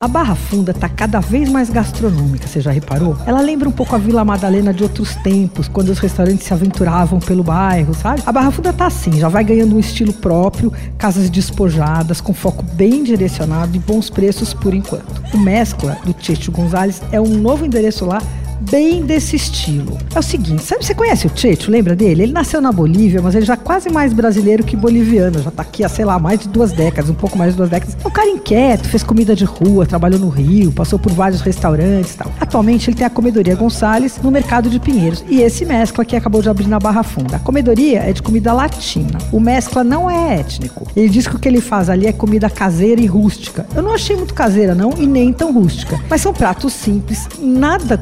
A Barra Funda está cada vez mais gastronômica, você já reparou? Ela lembra um pouco a Vila Madalena de outros tempos, quando os restaurantes se aventuravam pelo bairro, sabe? A Barra Funda tá assim, já vai ganhando um estilo próprio, casas despojadas, com foco bem direcionado e bons preços por enquanto. O Mescla, do Tito Gonzalez, é um novo endereço lá bem desse estilo. É o seguinte, sabe, você conhece o Checho, lembra dele? Ele nasceu na Bolívia, mas ele já é quase mais brasileiro que boliviano, já tá aqui há, sei lá, mais de duas décadas, um pouco mais de duas décadas. É um cara inquieto, fez comida de rua, trabalhou no Rio, passou por vários restaurantes e tal. Atualmente ele tem a Comedoria Gonçalves no mercado de Pinheiros e esse mescla que acabou de abrir na Barra Funda. A comedoria é de comida latina. O mescla não é étnico. Ele diz que o que ele faz ali é comida caseira e rústica. Eu não achei muito caseira não e nem tão rústica, mas são pratos simples, nada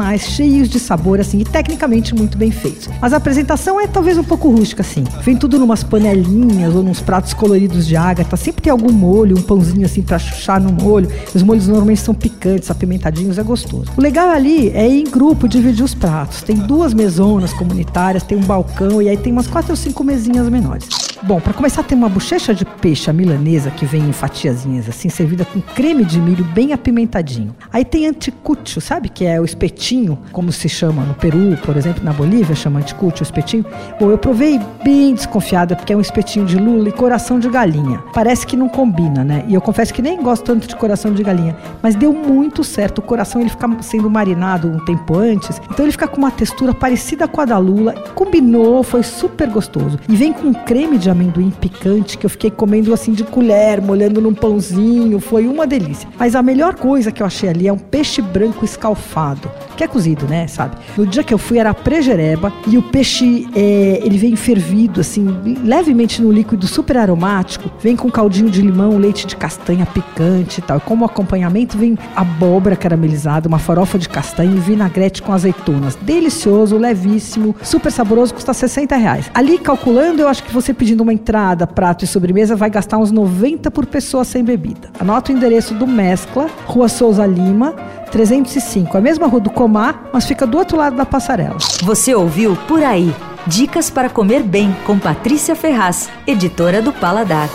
convencionais cheios de sabor, assim, e tecnicamente muito bem feitos. Mas a apresentação é talvez um pouco rústica, assim. Vem tudo numas panelinhas ou nos pratos coloridos de ágata. Sempre tem algum molho, um pãozinho assim pra chuchar no molho. Os molhos normalmente são picantes, apimentadinhos, é gostoso. O legal ali é ir em grupo dividir os pratos. Tem duas mesonas comunitárias, tem um balcão e aí tem umas quatro ou cinco mesinhas menores. Bom, para começar tem uma bochecha de peixe milanesa que vem em fatiazinhas assim, servida com creme de milho bem apimentadinho. Aí tem anticucho, sabe? Que é o espetinho, como se chama no Peru, por exemplo, na Bolívia, chama anticucho, o espetinho. Bom, eu provei bem desconfiada porque é um espetinho de lula e coração de galinha. Parece que não combina, né? E eu confesso que nem gosto tanto de coração de galinha, mas deu muito certo. O coração ele fica sendo marinado um tempo antes, então ele fica com uma textura parecida com a da lula. Combinou, foi super gostoso. E vem com creme de amendoim picante que eu fiquei comendo assim de colher, molhando num pãozinho, foi uma delícia. Mas a melhor coisa que eu achei ali é um peixe branco escalfado, que é cozido, né, sabe? No dia que eu fui era prejereba e o peixe, é, ele vem fervido assim, levemente no líquido super aromático, vem com caldinho de limão, leite de castanha picante e tal. E como acompanhamento vem abóbora caramelizada, uma farofa de castanha e vinagrete com azeitonas. Delicioso, levíssimo, super saboroso, custa 60 reais. Ali calculando, eu acho que você pedindo uma entrada, prato e sobremesa, vai gastar uns 90 por pessoa sem bebida. Anota o endereço do Mescla, Rua Souza Lima, 305. A mesma rua do Comar, mas fica do outro lado da passarela. Você ouviu Por Aí. Dicas para comer bem com Patrícia Ferraz, editora do Paladar.